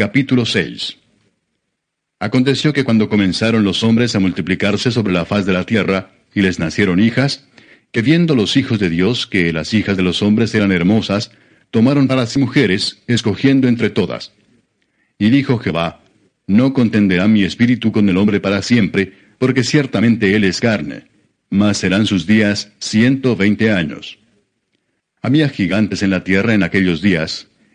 Capítulo 6 Aconteció que cuando comenzaron los hombres a multiplicarse sobre la faz de la tierra, y les nacieron hijas, que viendo los hijos de Dios que las hijas de los hombres eran hermosas, tomaron para sí mujeres, escogiendo entre todas. Y dijo Jehová, No contenderá mi espíritu con el hombre para siempre, porque ciertamente él es carne, mas serán sus días ciento veinte años. Había gigantes en la tierra en aquellos días,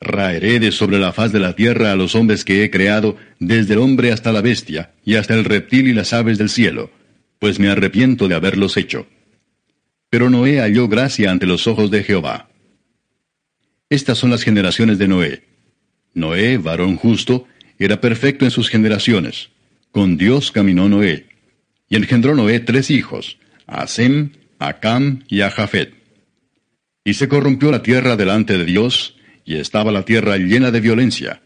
Raeré de sobre la faz de la tierra a los hombres que he creado, desde el hombre hasta la bestia, y hasta el reptil y las aves del cielo, pues me arrepiento de haberlos hecho. Pero Noé halló gracia ante los ojos de Jehová. Estas son las generaciones de Noé. Noé, varón justo, era perfecto en sus generaciones. Con Dios caminó Noé. Y engendró Noé tres hijos, a Sem, a Cam y a Jafet. Y se corrompió la tierra delante de Dios, y estaba la tierra llena de violencia.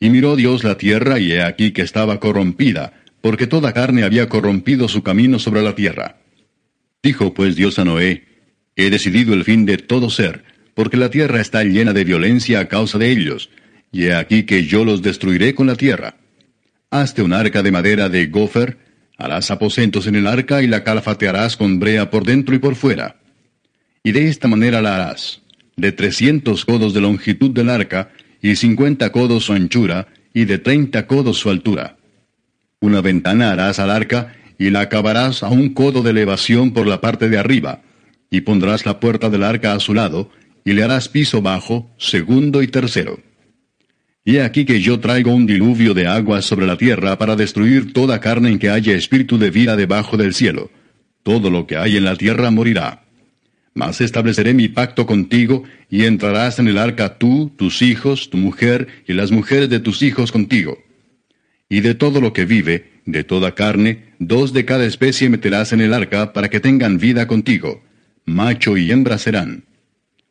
Y miró Dios la tierra, y he aquí que estaba corrompida, porque toda carne había corrompido su camino sobre la tierra. Dijo pues Dios a Noé, He decidido el fin de todo ser, porque la tierra está llena de violencia a causa de ellos, y he aquí que yo los destruiré con la tierra. Hazte un arca de madera de gofer, harás aposentos en el arca y la calafatearás con brea por dentro y por fuera. Y de esta manera la harás de trescientos codos de longitud del arca, y cincuenta codos su anchura, y de treinta codos su altura. Una ventana harás al arca, y la acabarás a un codo de elevación por la parte de arriba, y pondrás la puerta del arca a su lado, y le harás piso bajo, segundo y tercero. Y aquí que yo traigo un diluvio de agua sobre la tierra para destruir toda carne en que haya espíritu de vida debajo del cielo. Todo lo que hay en la tierra morirá. Mas estableceré mi pacto contigo, y entrarás en el arca tú, tus hijos, tu mujer, y las mujeres de tus hijos contigo. Y de todo lo que vive, de toda carne, dos de cada especie meterás en el arca para que tengan vida contigo. Macho y hembra serán.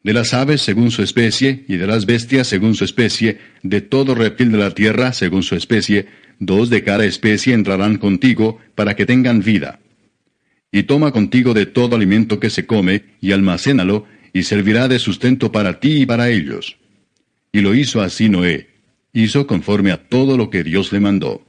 De las aves según su especie, y de las bestias según su especie, de todo reptil de la tierra según su especie, dos de cada especie entrarán contigo para que tengan vida y toma contigo de todo alimento que se come, y almacénalo, y servirá de sustento para ti y para ellos. Y lo hizo así Noé, hizo conforme a todo lo que Dios le mandó.